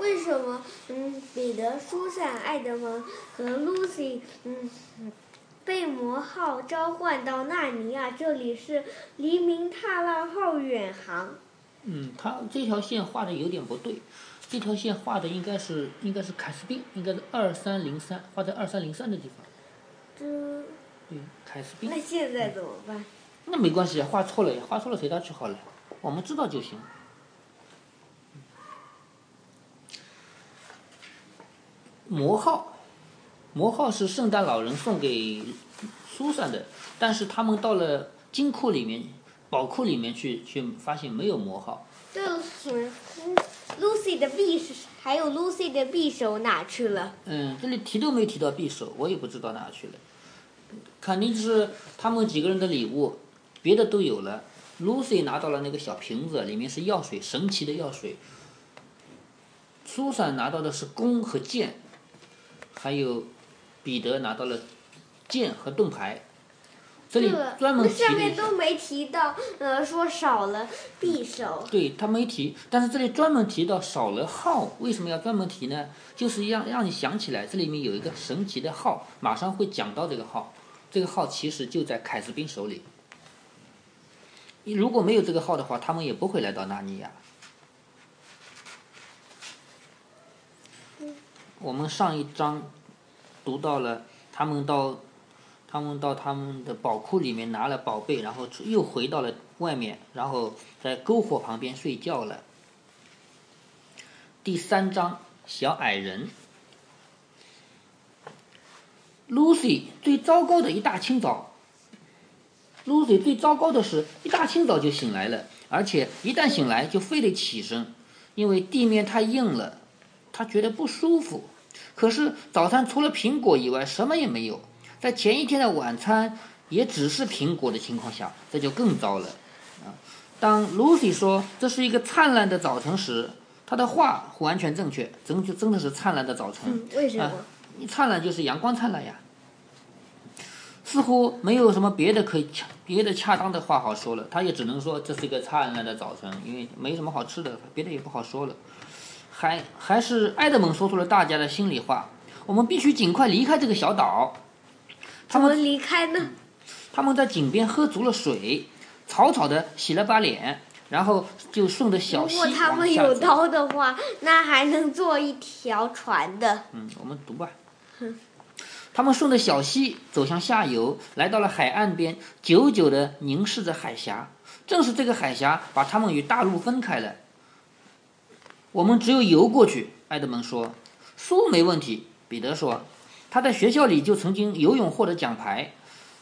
为什么嗯彼得、疏散、爱德蒙和 Lucy 嗯被魔号召唤到纳尼亚？这里是黎明踏浪号远航。嗯，他这条线画的有点不对，这条线画的应该是应该是凯斯宾，应该是二三零三，画在二三零三的地方。这对，凯斯宾。那现在怎么办？那没关系，画错了呀，画错了随他去好了，我们知道就行。魔号，魔号是圣诞老人送给苏珊的，但是他们到了金库里面、宝库里面去，却发现没有魔号。这是 Lucy 的匕首，还有 Lucy 的匕首哪去了？嗯，这里提都没提到匕首，我也不知道哪去了。肯定是他们几个人的礼物，别的都有了。Lucy 拿到了那个小瓶子，里面是药水，神奇的药水。苏珊拿到的是弓和箭，还有彼得拿到了剑和盾牌。这里专门那上提了一下面都没提到，呃，说少了匕首。对他没提，但是这里专门提到少了号，为什么要专门提呢？就是让让你想起来，这里面有一个神奇的号，马上会讲到这个号，这个号其实就在凯斯宾手里。如果没有这个号的话，他们也不会来到纳尼亚。我们上一章读到了他们到他们到他们的宝库里面拿了宝贝，然后又回到了外面，然后在篝火旁边睡觉了。第三章，小矮人。Lucy 最糟糕的一大清早，Lucy 最糟糕的是一大清早就醒来了，而且一旦醒来就非得起身，因为地面太硬了，她觉得不舒服。可是早餐除了苹果以外什么也没有，在前一天的晚餐也只是苹果的情况下，这就更糟了。啊，当 Lucy 说这是一个灿烂的早晨时，她的话完全正确，真就真的是灿烂的早晨。嗯，为什么？啊灿烂就是阳光灿烂呀。似乎没有什么别的可以恰别的恰当的话好说了，他也只能说这是一个灿烂的早晨，因为没什么好吃的，别的也不好说了。还还是埃德蒙说出了大家的心里话，我们必须尽快离开这个小岛。他们怎么离开呢？他们在井边喝足了水，草草的洗了把脸，然后就顺着小溪如溪果他们有。刀的话，那还能做一条船的。嗯，我们读吧。他们顺着小溪走向下游，来到了海岸边，久久地凝视着海峡。正是这个海峡把他们与大陆分开了。我们只有游过去，埃德蒙说。苏没问题，彼得说。他在学校里就曾经游泳获得奖牌。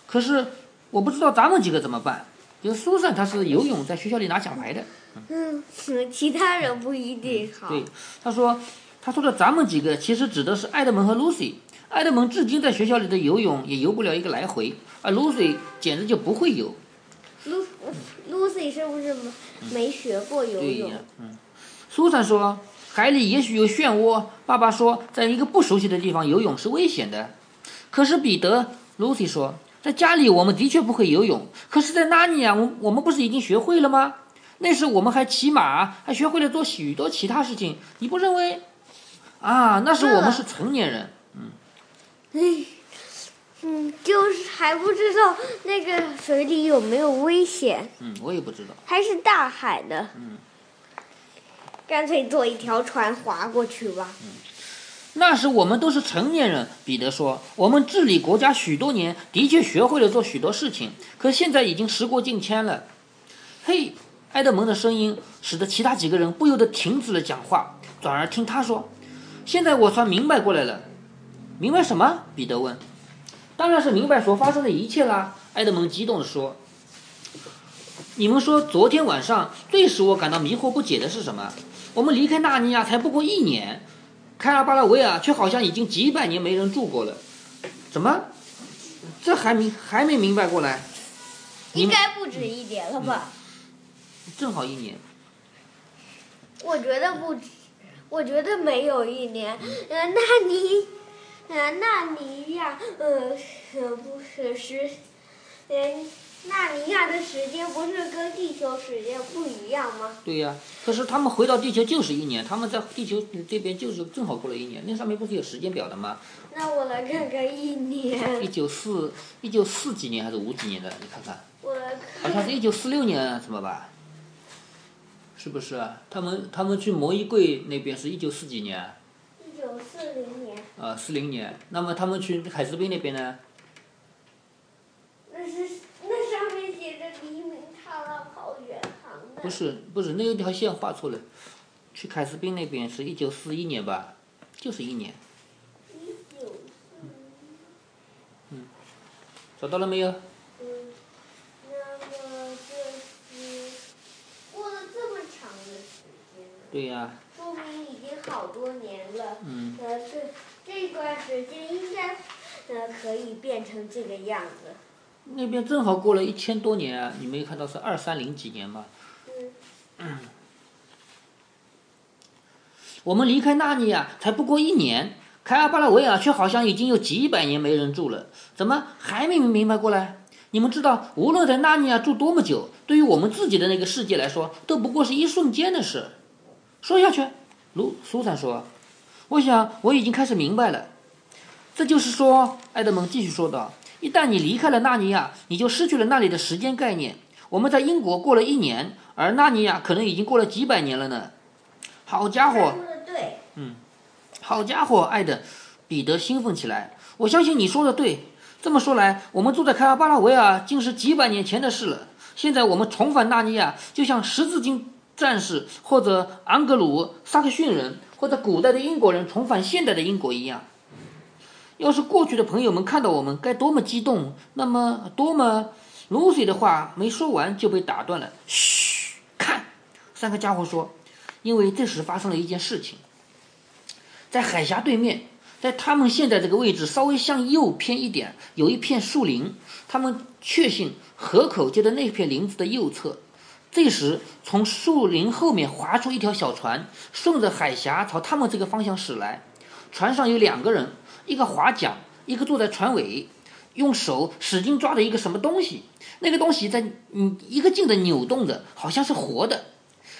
可是我不知道咱们几个怎么办。就是苏珊，她是游泳在学校里拿奖牌的。嗯，其他人不一定好。对，他说，他说的咱们几个其实指的是埃德蒙和 Lucy。埃德蒙至今在学校里的游泳也游不了一个来回，而 Lucy 简直就不会游。Lu Lucy 是不是没没学过游泳对呀？，嗯。苏珊说，海里也许有漩涡。爸爸说，在一个不熟悉的地方游泳是危险的。可是彼得，Lucy 说，在家里我们的确不会游泳，可是，在纳尼亚，我我们不是已经学会了吗？那时我们还骑马，还学会了做许多其他事情，你不认为？啊，那时我们是成年人。哎，嗯，就是还不知道那个水里有没有危险，嗯，我也不知道。还是大海的。嗯。干脆做一条船划过去吧。那时我们都是成年人，彼得说。我们治理国家许多年，的确学会了做许多事情，可现在已经时过境迁了。嘿，埃德蒙的声音使得其他几个人不由得停止了讲话，转而听他说：“现在我算明白过来了。”明白什么？彼得问。当然是明白所发生的一切啦。埃德蒙激动地说。你们说，昨天晚上最使我感到迷惑不解的是什么？我们离开纳尼亚才不过一年，开尔巴拉维亚却好像已经几百年没人住过了。怎么？这还明还没明白过来？应该不止一年了吧？正好一年。我觉得不止，我觉得没有一年。呃，纳尼，呃，纳尼亚，呃，可不是是，嗯，纳尼亚的时间不是跟地球时间不一样吗？对呀、可是他们回到地球就是一年，他们在地球这边就是正好过了一年，那上面不是有时间表的吗？那我来看看一年，一九四一九四几年还是五几年的？你看看，我来好像是一九四六年什么吧？是不是啊？他们他们去摩衣柜那边是一九四几年？一九四零年，啊，四零年。那么他们去海斯宾那边呢？那是那上面写着黎明踏浪号远航的。不是不是，那有条线画错了。去凯斯宾那边是一九四一年吧？就是一年。一九嗯找到了没有？嗯，那么就是过了这么长的时间，对呀、说明已经好多年了。嗯，呃，这这段时间应该呃可以变成这个样子。那边正好过了一千多年啊！你没有看到是二三零几年吗？嗯，我们离开纳尼亚才不过一年，凯尔巴拉维亚却好像已经有几百年没人住了，怎么还没明白过来？你们知道，无论在纳尼亚住多么久，对于我们自己的那个世界来说，都不过是一瞬间的事。说下去，卢苏珊说：“我想我已经开始明白了。这就是说，埃德蒙继续说道，一旦你离开了纳尼亚，你就失去了那里的时间概念。我们在英国过了一年，而纳尼亚可能已经过了几百年了呢。好家伙！”说的对。好家伙，爱的，彼得兴奋起来。我相信你说的对。这么说来，我们住在凯尔巴拉维亚竟是几百年前的事了。现在我们重返纳尼亚，就像十字军战士或者昂格鲁萨克逊人或者古代的英国人重返现代的英国一样。要是过去的朋友们看到我们，该多么激动！那么多么……卢水的话没说完就被打断了。嘘，看，三个家伙说，因为这时发生了一件事情。在海峡对面，在他们现在这个位置稍微向右偏一点，有一片树林。他们确信河口就在那片林子的右侧。这时，从树林后面划出一条小船，顺着海峡朝他们这个方向驶来。船上有两个人，一个划桨，一个坐在船尾，用手使劲抓着一个什么东西。那个东西在嗯一个劲的扭动着，好像是活的。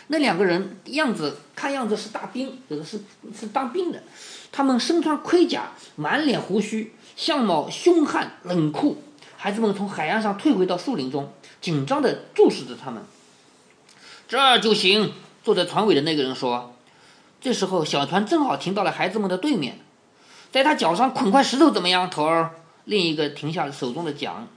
那两个人样子看样子是大兵，有的是是当兵的，他们身穿盔甲，满脸胡须，相貌凶悍冷酷。孩子们从海岸上退回到树林中，紧张地注视着他们。这就行，坐在船尾的那个人说。这时候，小船正好停到了孩子们的对面，在他脚上捆块石头怎么样，头儿？另一个停下手中的桨。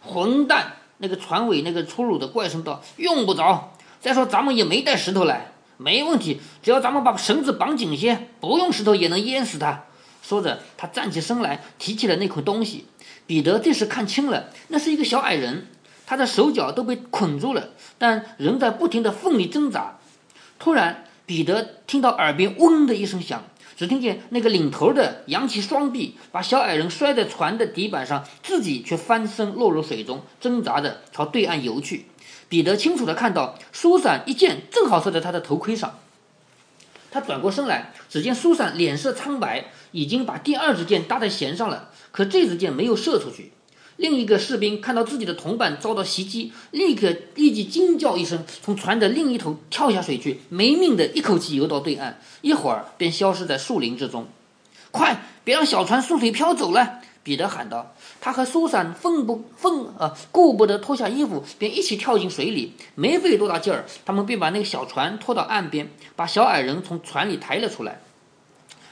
混蛋！那个船尾那个粗鲁的怪声道：“用不着。再说咱们也没带石头来，没问题，只要咱们把绳子绑紧些，不用石头也能淹死他。”说着，他站起身来，提起了那捆东西。彼得这时看清了，那是一个小矮人，他的手脚都被捆住了，但仍在不停地奋力挣扎。突然，彼得听到耳边“嗡”的一声响，只听见那个领头的扬起双臂，把小矮人摔在船的底板上，自己却翻身落入水中，挣扎着朝对岸游去。彼得清楚地看到，苏珊一箭正好射在他的头盔上。他转过身来，只见苏珊脸色苍白，已经把第二支箭搭在弦上了，可这支箭没有射出去。另一个士兵看到自己的同伴遭到袭击，立刻立即惊叫一声，从船的另一头跳下水去，没命的一口气游到对岸，一会儿便消失在树林之中。快，别让小船顺水漂走了！彼得喊道。他和苏珊奋不奋呃顾不得脱下衣服，便一起跳进水里。没费多大劲儿，他们便把那个小船拖到岸边，把小矮人从船里抬了出来。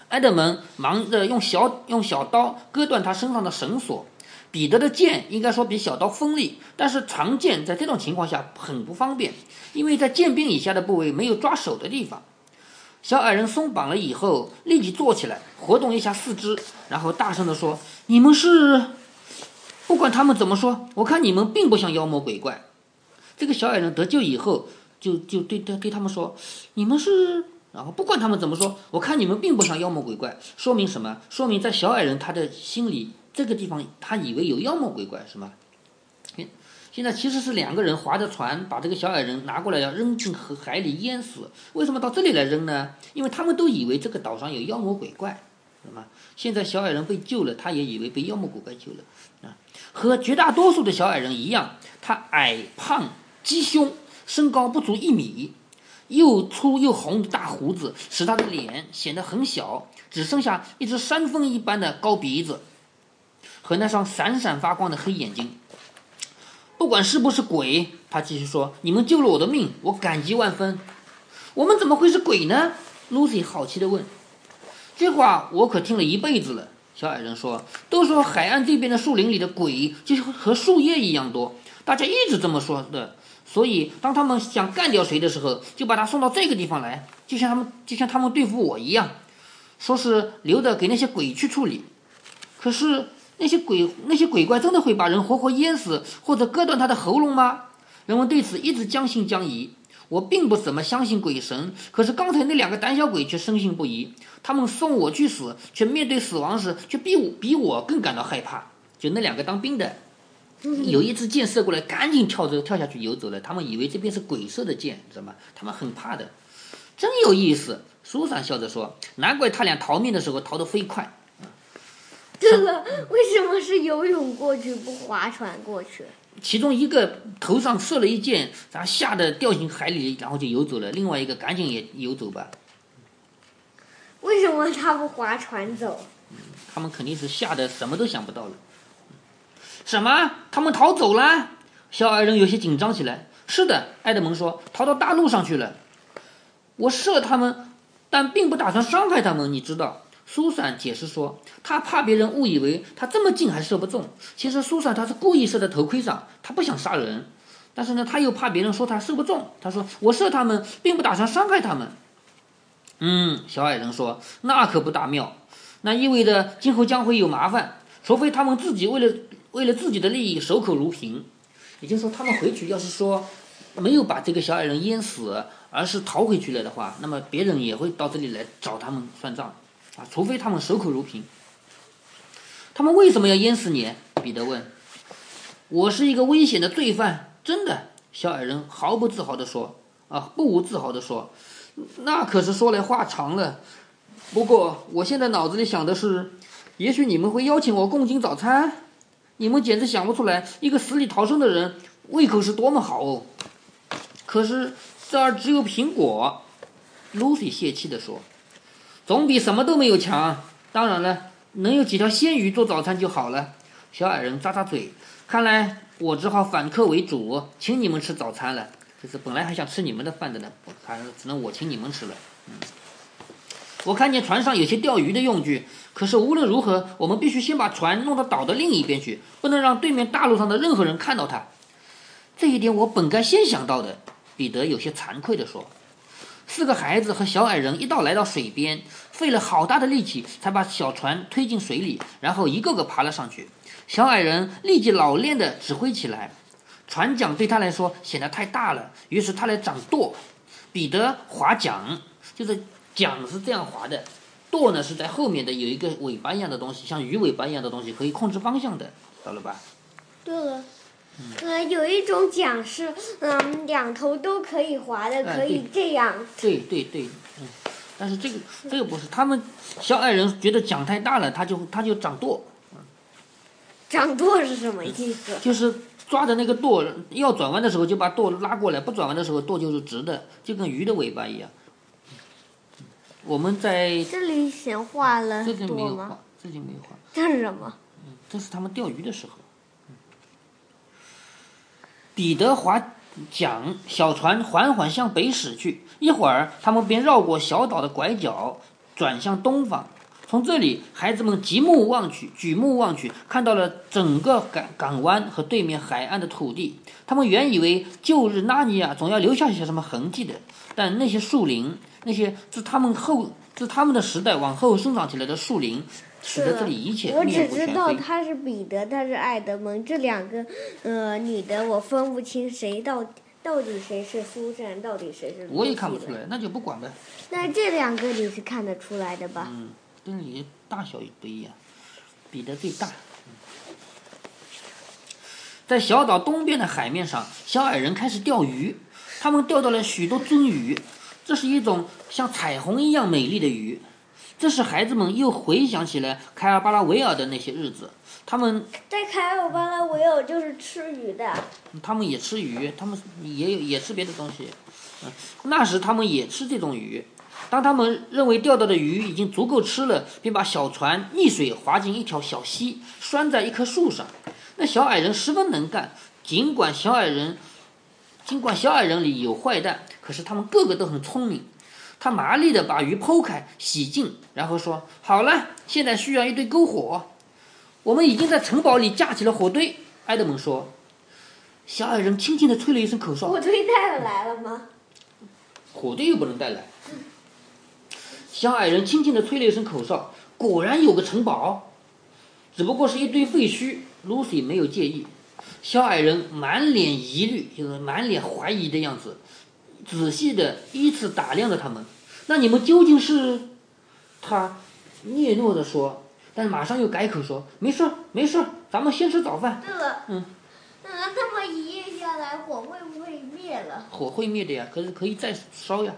埃德蒙忙着用小用小刀割断他身上的绳索。彼得的剑应该说比小刀锋利，但是长剑在这种情况下很不方便，因为在剑柄以下的部位没有抓手的地方。小矮人松绑了以后，立即坐起来，活动一下四肢，然后大声地说：“你们是……不管他们怎么说，我看你们并不像妖魔鬼怪。”这个小矮人得救以后，就就对对对他们说：“你们是……然后不管他们怎么说，我看你们并不像妖魔鬼怪。说明什么？说明在小矮人他的心里，这个地方他以为有妖魔鬼怪，是吗？现在其实是两个人划着船，把这个小矮人拿过来要扔进河海里淹死。为什么到这里来扔呢？因为他们都以为这个岛上有妖魔鬼怪，是吗？现在小矮人被救了，他也以为被妖魔鬼怪救了。和绝大多数的小矮人一样，他矮胖、鸡胸，身高不足一米，又粗又红的大胡子使他的脸显得很小，只剩下一只山峰一般的高鼻子和那双闪闪发光的黑眼睛。不管是不是鬼，他继续说：“你们救了我的命，我感激万分。”我们怎么会是鬼呢？Lucy 好奇地问。这话我可听了一辈子了。小矮人说：“都说海岸这边的树林里的鬼就是和树叶一样多，大家一直这么说的。所以当他们想干掉谁的时候，就把他送到这个地方来，就像他们就像他们对付我一样，说是留着给那些鬼去处理。可是那些鬼那些鬼怪真的会把人活活淹死或者割断他的喉咙吗？人们对此一直将信将疑。”我并不怎么相信鬼神，可是刚才那两个胆小鬼却深信不疑。他们送我去死，却面对死亡时却比我比我更感到害怕。就那两个当兵的，有一支箭射过来，赶紧跳着跳下去游走了。他们以为这边是鬼射的箭，知道吗？他们很怕的，真有意思。苏珊笑着说：“难怪他俩逃命的时候逃得飞快。”对了，为什么是游泳过去，不划船过去？其中一个头上射了一箭，然后吓得掉进海里，然后就游走了。另外一个赶紧也游走吧。为什么他不划船走？他们肯定是吓得什么都想不到了。什么？他们逃走了？小矮人有些紧张起来。是的，埃德蒙说，逃到大陆上去了。我射他们，但并不打算伤害他们，你知道。苏珊解释说：“他怕别人误以为他这么近还射不中。其实苏珊他是故意射在头盔上，他不想杀人。但是呢，他又怕别人说他射不中。他说：‘我射他们，并不打算伤害他们。’嗯，小矮人说：‘那可不大妙。那意味着今后将会有麻烦，除非他们自己为了为了自己的利益守口如瓶。也就是说，他们回去要是说没有把这个小矮人淹死，而是逃回去了的话，那么别人也会到这里来找他们算账。’啊，除非他们守口如瓶。他们为什么要淹死你？彼得问。我是一个危险的罪犯，真的。小矮人毫不自豪地说。啊，不无自豪地说。那可是说来话长了。不过我现在脑子里想的是，也许你们会邀请我共进早餐。你们简直想不出来，一个死里逃生的人胃口是多么好哦。可是这儿只有苹果。Lucy 泄气地说。总比什么都没有强。当然了，能有几条鲜鱼做早餐就好了。小矮人咂咂嘴，看来我只好反客为主，请你们吃早餐了。就是本来还想吃你们的饭的呢，我还只能我请你们吃了。嗯，我看见船上有些钓鱼的用具，可是无论如何，我们必须先把船弄到岛的另一边去，不能让对面大陆上的任何人看到它。这一点我本该先想到的。彼得有些惭愧地说。四个孩子和小矮人一道来到水边，费了好大的力气才把小船推进水里，然后一个个爬了上去。小矮人立即老练地指挥起来，船桨对他来说显得太大了，于是他来掌舵。彼得划桨，就是桨是这样划的，舵呢是在后面的，有一个尾巴一样的东西，像鱼尾巴一样的东西，可以控制方向的，知道了吧？对了。嗯，有一种桨是，嗯，两头都可以划的，可以这样。对对对，嗯，但是这个这个不是，他们小矮人觉得桨太大了，他就他就掌舵。掌舵是什么意思？就是抓着那个舵，要转弯的时候就把舵拉过来，不转弯的时候舵就是直的，就跟鱼的尾巴一样。我们在这里先画了这里没有画，这里没有画。这是什么？嗯，这是他们钓鱼的时候。彼得划桨，小船缓缓向北驶去。一会儿，他们便绕过小岛的拐角，转向东方。从这里，孩子们极目望去，举目望去，看到了整个港港湾和对面海岸的土地。他们原以为旧日纳尼亚总要留下些什么痕迹的，但那些树林，那些自他们后自他们的时代往后生长起来的树林。使得这里一切我只知道他是彼得，他是爱德蒙，这两个呃女的我分不清谁到到底谁是苏珊，到底谁是。我也看不出来，那就不管呗。那这两个你是看得出来的吧？嗯，跟你大小也不一样，彼得最大。在小岛东边的海面上，小矮人开始钓鱼，他们钓到了许多鳟鱼，这是一种像彩虹一样美丽的鱼。这时，孩子们又回想起来凯尔巴拉维尔的那些日子，他们在凯尔巴拉维尔就是吃鱼的。他们也吃鱼，他们也有也吃别的东西。嗯，那时他们也吃这种鱼。当他们认为钓到的鱼已经足够吃了，便把小船逆水划进一条小溪，拴在一棵树上。那小矮人十分能干，尽管小矮人，尽管小矮人里有坏蛋，可是他们个个都很聪明。他麻利的把鱼剖开、洗净，然后说：“好了，现在需要一堆篝火。我们已经在城堡里架起了火堆。”埃德蒙说。小矮人轻轻地吹了一声口哨。火堆带来了吗？火堆又不能带来。小矮人轻轻地吹了一声口哨，果然有个城堡，只不过是一堆废墟。Lucy 没有介意。小矮人满脸疑虑，就是满脸怀疑的样子，仔细的依次打量着他们。那你们究竟是？他嗫嚅地说，但是马上又改口说：“没事，没事，咱们先吃早饭。”对了，嗯，嗯，那么一夜下来，火会不会灭了？火会灭的呀，可是可以再烧呀。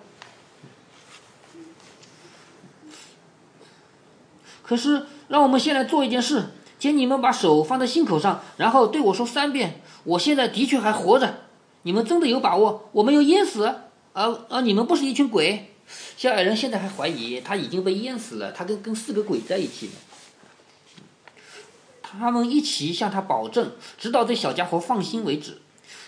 可是，让我们先来做一件事，请你们把手放在心口上，然后对我说三遍：“我现在的确还活着。”你们真的有把握我没有淹死？而而你们不是一群鬼？小矮人现在还怀疑他已经被淹死了，他跟跟四个鬼在一起。他们一起向他保证，直到这小家伙放心为止。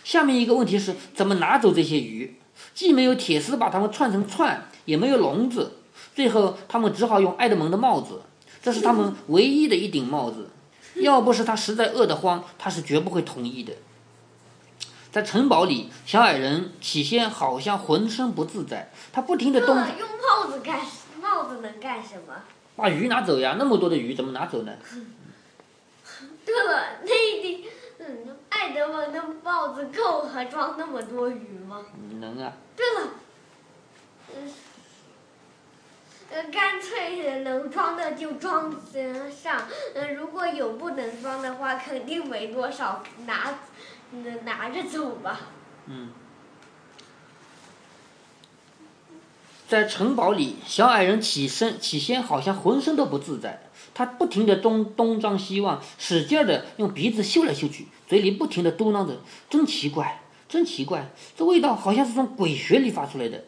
下面一个问题是怎么拿走这些鱼？既没有铁丝把它们串成串，也没有笼子。最后，他们只好用爱德蒙的帽子。这是他们唯一的一顶帽子，要不是他实在饿得慌，他是绝不会同意的。在城堡里，小矮人起先好像浑身不自在，他不停地动。用帽子干帽子能干什么？把鱼拿走呀！那么多的鱼怎么拿走呢？对了，那一顶嗯，爱德蒙的帽子够还装那么多鱼吗？能啊。对了，嗯。呃，干脆能装的就装上，嗯，如果有不能装的话，肯定没多少，拿，拿着走吧。嗯。在城堡里，小矮人起身起先好像浑身都不自在，他不停地东东张西望，使劲的用鼻子嗅来嗅去，嘴里不停地嘟囔着：“真奇怪，真奇怪，这味道好像是从鬼穴里发出来的。”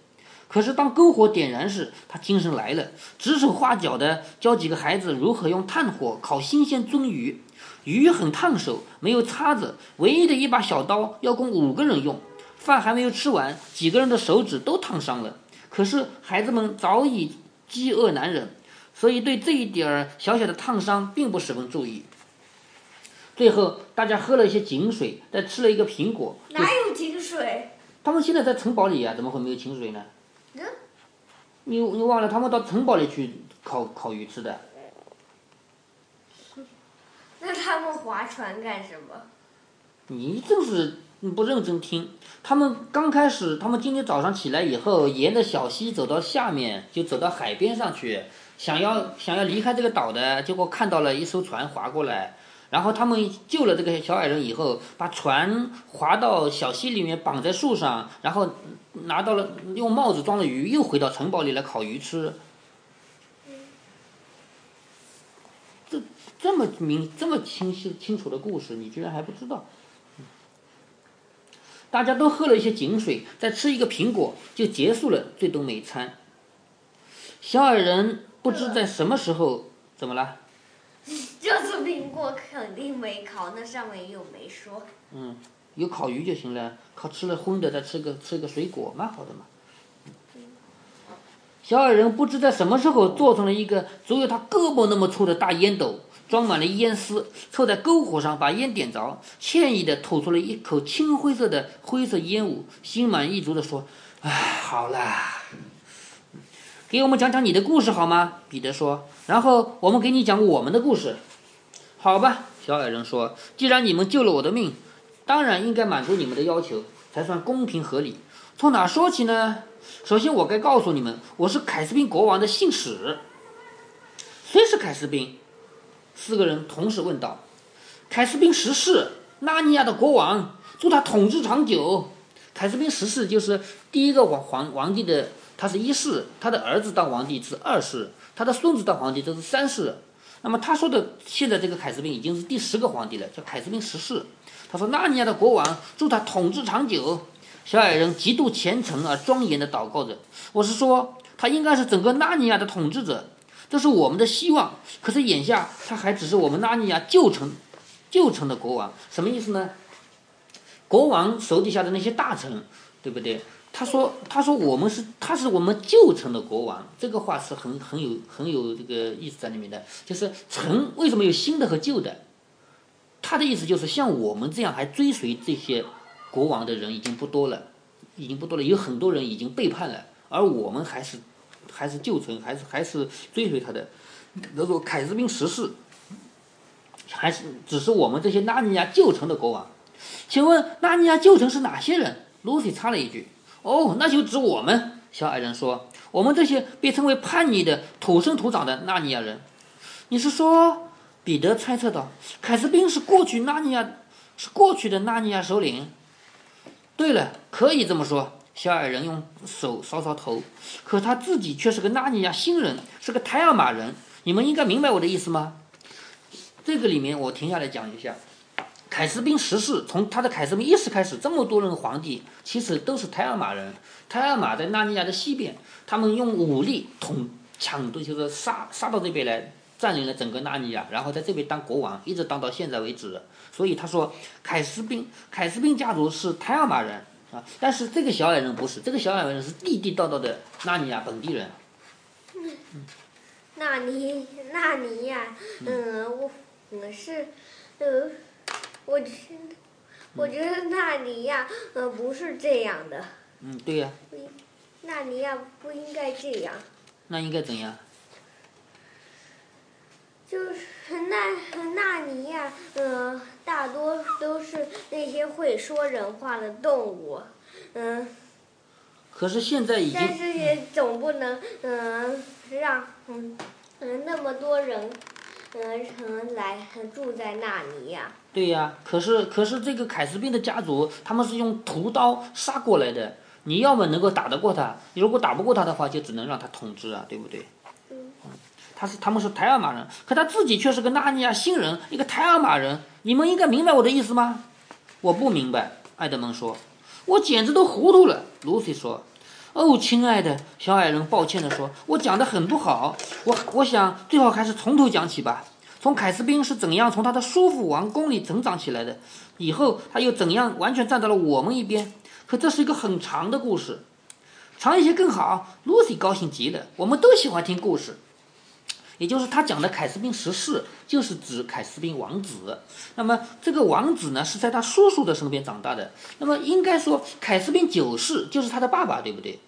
可是，当篝火点燃时，他精神来了，指手画脚的教几个孩子如何用炭火烤新鲜鳟鱼。鱼很烫手，没有叉子，唯一的一把小刀要供五个人用。饭还没有吃完，几个人的手指都烫伤了。可是孩子们早已饥饿难忍，所以对这一点儿小小的烫伤并不十分注意。最后，大家喝了一些井水，再吃了一个苹果。哪有井水？他们现在在城堡里呀，怎么会没有井水呢？你你忘了他们到城堡里去烤烤鱼吃的？那他们划船干什么？你真是不认真听。他们刚开始，他们今天早上起来以后，沿着小溪走到下面，就走到海边上去，想要想要离开这个岛的，结果看到了一艘船划过来。然后他们救了这个小矮人以后，把船划到小溪里面，绑在树上，然后拿到了用帽子装了鱼，又回到城堡里来烤鱼吃。这这么明这么清晰清楚的故事，你居然还不知道？大家都喝了一些井水，再吃一个苹果，就结束了这顿美餐。小矮人不知在什么时候怎么了？这次苹果肯定没烤，那上面又没说。嗯，有烤鱼就行了，烤吃了荤的再吃个吃个水果，蛮好的嘛。小矮人不知在什么时候做成了一个足有他胳膊那么粗的大烟斗，装满了烟丝，凑在篝火上把烟点着，歉意的吐出了一口青灰色的灰色烟雾，心满意足的说：“唉，好啦。”给我们讲讲你的故事好吗？彼得说。然后我们给你讲我们的故事，好吧？小矮人说。既然你们救了我的命，当然应该满足你们的要求，才算公平合理。从哪说起呢？首先，我该告诉你们，我是凯斯宾国王的信使。谁是凯斯宾？四个人同时问道。凯斯宾十世，纳尼亚的国王，祝他统治长久。凯斯宾十世就是第一个王皇皇帝的。他是一世，他的儿子当皇帝是二世，他的孙子当皇帝这是三世。那么他说的现在这个凯斯宾已经是第十个皇帝了，叫凯斯宾十世。他说纳尼亚的国王祝他统治长久。小矮人极度虔诚而庄严地祷告着。我是说，他应该是整个纳尼亚的统治者，这是我们的希望。可是眼下他还只是我们纳尼亚旧城，旧城的国王，什么意思呢？国王手底下的那些大臣，对不对？他说：“他说我们是，他是我们旧城的国王。这个话是很很有很有这个意思在里面的。就是城为什么有新的和旧的？他的意思就是像我们这样还追随这些国王的人已经不多了，已经不多了。有很多人已经背叛了，而我们还是还是旧城，还是还是追随他的。那说凯斯宾十世，还是只是我们这些纳尼亚旧城的国王。请问纳尼亚旧城是哪些人？”Lucy 插了一句。哦，那就指我们。小矮人说：“我们这些被称为叛逆的土生土长的纳尼亚人。”你是说？彼得猜测道：“凯斯宾是过去纳尼亚，是过去的纳尼亚首领。”对了，可以这么说。小矮人用手搔搔头，可他自己却是个纳尼亚新人，是个泰尔马人。你们应该明白我的意思吗？这个里面我停下来讲一下。凯斯宾十世，从他的凯斯宾一世开始，这么多任皇帝其实都是泰尔马人。泰尔马在纳尼亚的西边，他们用武力统抢夺，就是杀杀到这边来，占领了整个纳尼亚，然后在这边当国王，一直当到现在为止。所以他说，凯斯宾凯斯宾家族是泰尔马人啊，但是这个小矮人不是，这个小矮人是地地道道的纳尼亚本地人。嗯纳尼纳尼亚，嗯，我我是，呃。我觉得，我觉得纳尼亚呃不是这样的。嗯，对呀。纳尼亚不应该这样。那应该怎样？就是纳纳尼亚呃，大多都是那些会说人话的动物，嗯。可是现在已经。但是也总不能嗯让嗯嗯那么多人。嗯，来住在那里呀。对呀，可是可是这个凯斯宾的家族，他们是用屠刀杀过来的。你要么能够打得过他，你如果打不过他的话，就只能让他统治啊，对不对？嗯。他是他们是台尔马人，可他自己却是个纳尼亚新人，一个台尔马人。你们应该明白我的意思吗？我不明白，艾德蒙说。我简直都糊涂了，露西说。哦，亲爱的小矮人，抱歉地说：“我讲的很不好。我我想最好还是从头讲起吧。从凯斯宾是怎样从他的叔父王宫里成长起来的，以后他又怎样完全站到了我们一边。可这是一个很长的故事，长一些更好。”Lucy 高兴极了。我们都喜欢听故事。也就是他讲的凯斯宾十世，就是指凯斯宾王子。那么这个王子呢，是在他叔叔的身边长大的。那么应该说，凯斯宾九世就是他的爸爸，对不对？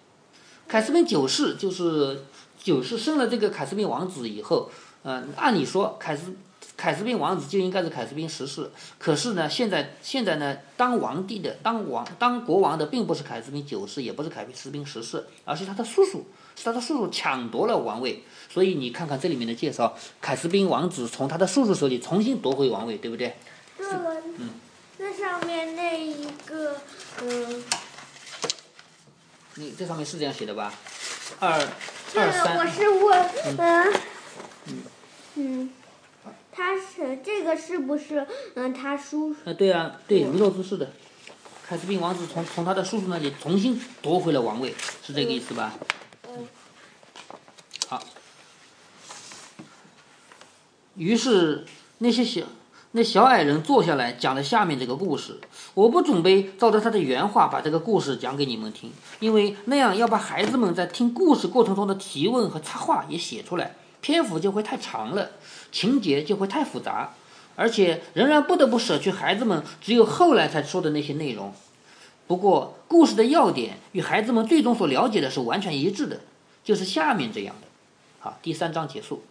凯斯宾九世就是九世生了这个凯斯宾王子以后，嗯，按理说凯斯凯斯宾王子就应该是凯斯宾十世。可是呢，现在现在呢，当皇帝的当王当国王的并不是凯斯宾九世，也不是凯斯宾十世，而是他的叔叔，是他的叔叔抢夺了王位。所以你看看这里面的介绍，凯斯宾王子从他的叔叔手里重新夺回王位，对不对？对。嗯。那上面那一个，嗯。你这上面是这样写的吧？二二三。我是问，嗯。嗯。嗯。他是这个是不是嗯他叔叔？呃，对啊，对，米洛斯是的。凯斯宾王子从从他的叔叔那里重新夺回了王位，是这个意思吧？嗯。好。于是那些小那小矮人坐下来讲了下面这个故事。我不准备照着他的原话把这个故事讲给你们听，因为那样要把孩子们在听故事过程中的提问和插话也写出来，篇幅就会太长了，情节就会太复杂，而且仍然不得不舍去孩子们只有后来才说的那些内容。不过故事的要点与孩子们最终所了解的是完全一致的，就是下面这样的。好，第三章结束。